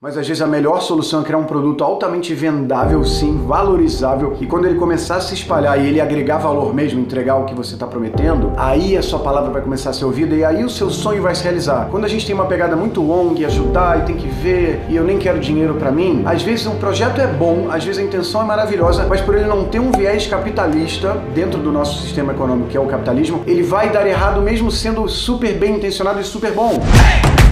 Mas às vezes a melhor solução é criar um produto altamente vendável, sim, valorizável, e quando ele começar a se espalhar e ele agregar valor mesmo, entregar o que você está prometendo, aí a sua palavra vai começar a ser ouvida e aí o seu sonho vai se realizar. Quando a gente tem uma pegada muito longa e ajudar e tem que ver e eu nem quero dinheiro para mim, às vezes um projeto é bom, às vezes a intenção é maravilhosa, mas por ele não ter um viés capitalista dentro do nosso sistema econômico, que é o capitalismo, ele vai dar errado mesmo sendo super bem intencionado e super bom. Hey!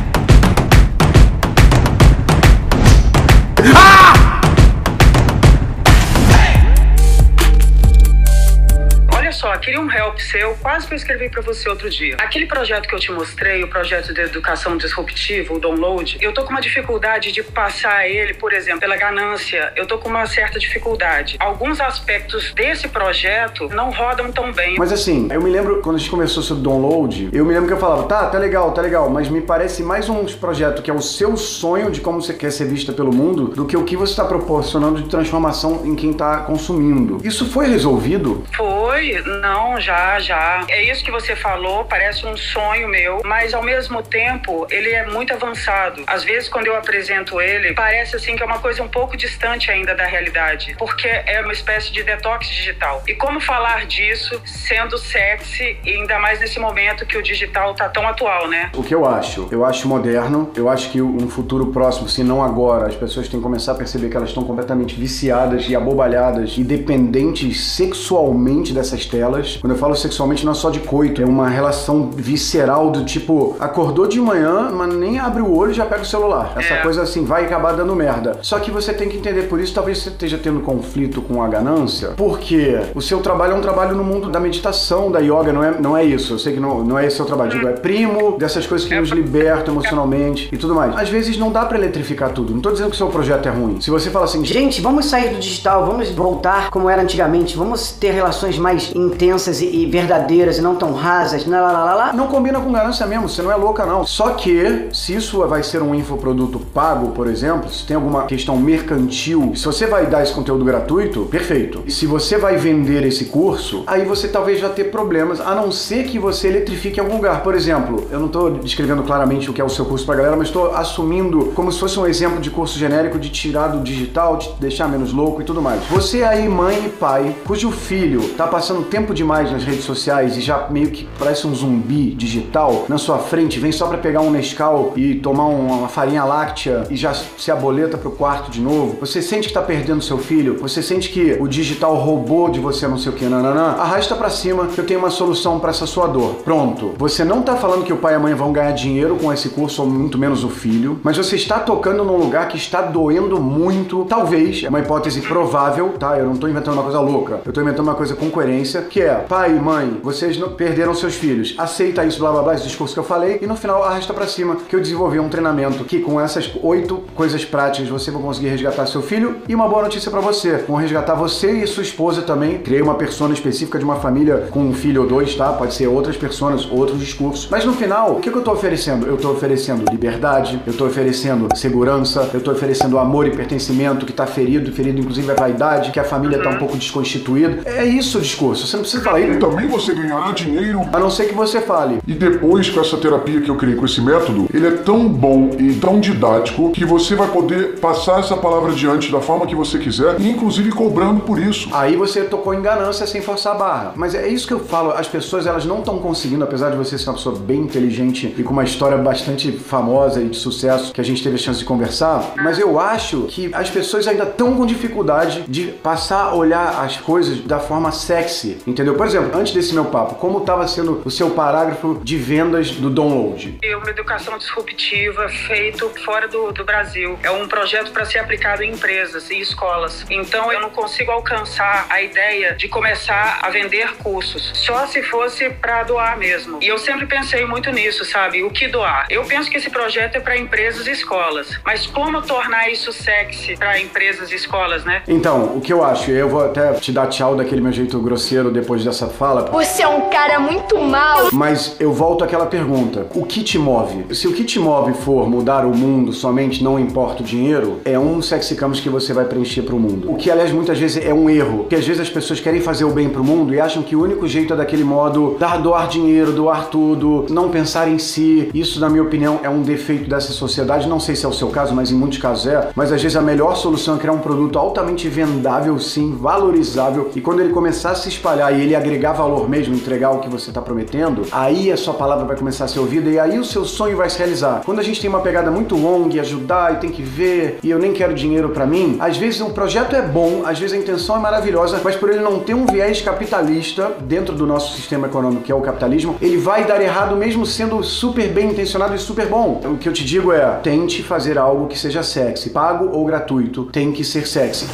Queria um help seu, quase que eu escrevi para você outro dia. Aquele projeto que eu te mostrei, o projeto de educação disruptiva, o download, eu tô com uma dificuldade de passar ele, por exemplo, pela ganância. Eu tô com uma certa dificuldade. Alguns aspectos desse projeto não rodam tão bem. Mas assim, eu me lembro quando a gente começou sobre download, eu me lembro que eu falava, tá, tá legal, tá legal, mas me parece mais um projeto que é o seu sonho de como você quer ser vista pelo mundo do que o que você está proporcionando de transformação em quem está consumindo. Isso foi resolvido? Foi, não não, já, já. É isso que você falou, parece um sonho meu, mas ao mesmo tempo ele é muito avançado. Às vezes, quando eu apresento ele, parece assim que é uma coisa um pouco distante ainda da realidade, porque é uma espécie de detox digital. E como falar disso sendo sexy, e ainda mais nesse momento que o digital tá tão atual, né? O que eu acho? Eu acho moderno, eu acho que um futuro próximo, se não agora, as pessoas têm que começar a perceber que elas estão completamente viciadas e abobalhadas e dependentes sexualmente dessas telas quando eu falo sexualmente, não é só de coito, é uma relação visceral do tipo, acordou de manhã, mas nem abre o olho e já pega o celular. Essa é. coisa assim vai acabar dando merda. Só que você tem que entender, por isso talvez você esteja tendo conflito com a ganância, porque o seu trabalho é um trabalho no mundo da meditação, da yoga, não é, não é isso. Eu sei que não, não é esse seu trabalho, digo, é primo dessas coisas que nos libertam emocionalmente e tudo mais. Às vezes não dá para eletrificar tudo. Não tô dizendo que o seu projeto é ruim. Se você fala assim, gente, vamos sair do digital, vamos voltar como era antigamente, vamos ter relações mais intensas e, e verdadeiras e não tão rasas, lá, lá, lá, lá. Não combina com ganância mesmo, você não é louca não. Só que, se isso vai ser um infoproduto pago, por exemplo, se tem alguma questão mercantil, se você vai dar esse conteúdo gratuito, perfeito. E se você vai vender esse curso, aí você talvez já ter problemas, a não ser que você eletrifique em algum lugar. Por exemplo, eu não estou descrevendo claramente o que é o seu curso pra galera, mas estou assumindo como se fosse um exemplo de curso genérico de tirar do digital, de deixar menos louco e tudo mais. Você aí, mãe e pai, cujo filho tá passando tempo de demais nas redes sociais e já meio que parece um zumbi digital na sua frente, vem só para pegar um Nescau e tomar uma farinha láctea e já se aboleta pro quarto de novo. Você sente que tá perdendo seu filho? Você sente que o digital roubou de você não sei o que, nananã? Arrasta para cima que eu tenho uma solução para essa sua dor. Pronto. Você não tá falando que o pai e a mãe vão ganhar dinheiro com esse curso, ou muito menos o filho, mas você está tocando num lugar que está doendo muito. Talvez, é uma hipótese provável, tá? Eu não tô inventando uma coisa louca. Eu tô inventando uma coisa com coerência, que é pai mãe, vocês não perderam seus filhos. Aceita isso, blá blá blá, esse discurso que eu falei, e no final arrasta para cima que eu desenvolvi um treinamento que com essas oito coisas práticas você vai conseguir resgatar seu filho. E uma boa notícia para você: vão resgatar você e sua esposa também. Criei uma persona específica de uma família com um filho ou dois, tá? Pode ser outras pessoas, outros discursos. Mas no final, o que, que eu tô oferecendo? Eu tô oferecendo liberdade, eu tô oferecendo segurança, eu tô oferecendo amor e pertencimento que tá ferido, ferido inclusive a vaidade, que a família tá um pouco desconstituída. É isso o discurso. Você não precisa falar, e também você ganhará dinheiro. A não ser que você fale. E depois, com essa terapia que eu criei, com esse método, ele é tão bom e tão didático que você vai poder passar essa palavra adiante da forma que você quiser, e inclusive cobrando por isso. Aí você tocou em ganância sem forçar a barra. Mas é isso que eu falo, as pessoas elas não estão conseguindo, apesar de você ser uma pessoa bem inteligente e com uma história bastante famosa e de sucesso que a gente teve a chance de conversar, mas eu acho que as pessoas ainda estão com dificuldade de passar a olhar as coisas da forma sexy, entendeu? Por exemplo, antes desse meu papo, como estava sendo o seu parágrafo de vendas do download? É uma educação disruptiva feito fora do, do Brasil. É um projeto para ser aplicado em empresas e escolas. Então eu não consigo alcançar a ideia de começar a vender cursos, só se fosse para doar mesmo. E eu sempre pensei muito nisso, sabe? O que doar? Eu penso que esse projeto é para empresas e escolas, mas como tornar isso sexy para empresas e escolas, né? Então, o que eu acho, eu vou até te dar tchau daquele meu jeito grosseiro depois dessa fala. Você é um cara muito mal. Mas eu volto àquela pergunta: o que te move? Se o que te move for mudar o mundo somente, não importa o dinheiro, é um sexy campus que você vai preencher pro mundo. O que, aliás, muitas vezes é um erro. Porque às vezes as pessoas querem fazer o bem pro mundo e acham que o único jeito é daquele modo dar, doar dinheiro, doar tudo, não pensar em si. Isso, na minha opinião, é um defeito dessa sociedade. Não sei se é o seu caso, mas em muitos casos é. Mas às vezes a melhor solução é criar um produto altamente vendável, sim, valorizável. E quando ele começar a se espalhar e ele agregar valor mesmo, entregar o que você está prometendo, aí a sua palavra vai começar a ser ouvida e aí o seu sonho vai se realizar. Quando a gente tem uma pegada muito longa, ajudar e tem que ver, e eu nem quero dinheiro para mim, às vezes um projeto é bom, às vezes a intenção é maravilhosa, mas por ele não ter um viés capitalista dentro do nosso sistema econômico, que é o capitalismo, ele vai dar errado mesmo sendo super bem intencionado e super bom. O que eu te digo é, tente fazer algo que seja sexy, pago ou gratuito, tem que ser sexy.